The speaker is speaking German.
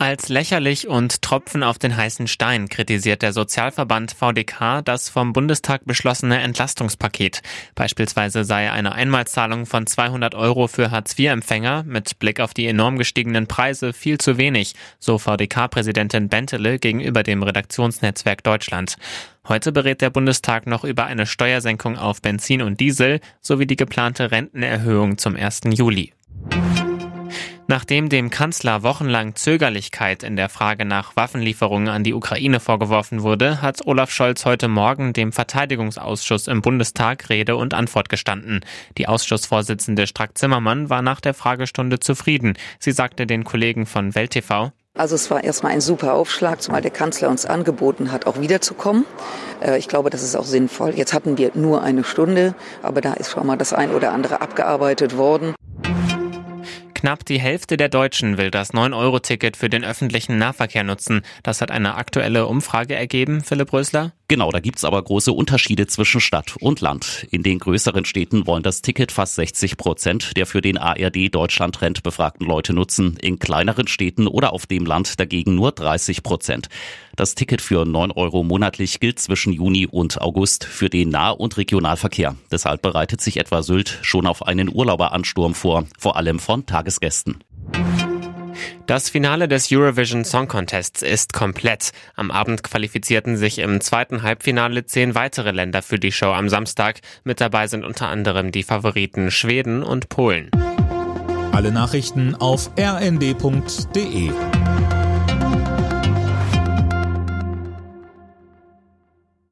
Als lächerlich und Tropfen auf den heißen Stein kritisiert der Sozialverband VDK das vom Bundestag beschlossene Entlastungspaket. Beispielsweise sei eine Einmalzahlung von 200 Euro für Hartz-IV-Empfänger mit Blick auf die enorm gestiegenen Preise viel zu wenig, so VDK-Präsidentin Bentele gegenüber dem Redaktionsnetzwerk Deutschland. Heute berät der Bundestag noch über eine Steuersenkung auf Benzin und Diesel sowie die geplante Rentenerhöhung zum 1. Juli. Nachdem dem Kanzler wochenlang Zögerlichkeit in der Frage nach Waffenlieferungen an die Ukraine vorgeworfen wurde, hat Olaf Scholz heute Morgen dem Verteidigungsausschuss im Bundestag Rede und Antwort gestanden. Die Ausschussvorsitzende Strack-Zimmermann war nach der Fragestunde zufrieden. Sie sagte den Kollegen von Welt TV, also es war erstmal ein super Aufschlag, zumal der Kanzler uns angeboten hat, auch wiederzukommen. Äh, ich glaube, das ist auch sinnvoll. Jetzt hatten wir nur eine Stunde, aber da ist schon mal das ein oder andere abgearbeitet worden. Knapp die Hälfte der Deutschen will das 9-Euro-Ticket für den öffentlichen Nahverkehr nutzen. Das hat eine aktuelle Umfrage ergeben, Philipp Rösler. Genau, da gibt's aber große Unterschiede zwischen Stadt und Land. In den größeren Städten wollen das Ticket fast 60 Prozent der für den ARD Deutschland-Trend befragten Leute nutzen. In kleineren Städten oder auf dem Land dagegen nur 30 Prozent. Das Ticket für 9 Euro monatlich gilt zwischen Juni und August für den Nah- und Regionalverkehr. Deshalb bereitet sich etwa Sylt schon auf einen Urlauberansturm vor, vor allem von Tagesgästen. Das Finale des Eurovision Song Contests ist komplett. Am Abend qualifizierten sich im zweiten Halbfinale zehn weitere Länder für die Show am Samstag. Mit dabei sind unter anderem die Favoriten Schweden und Polen. Alle Nachrichten auf rnd.de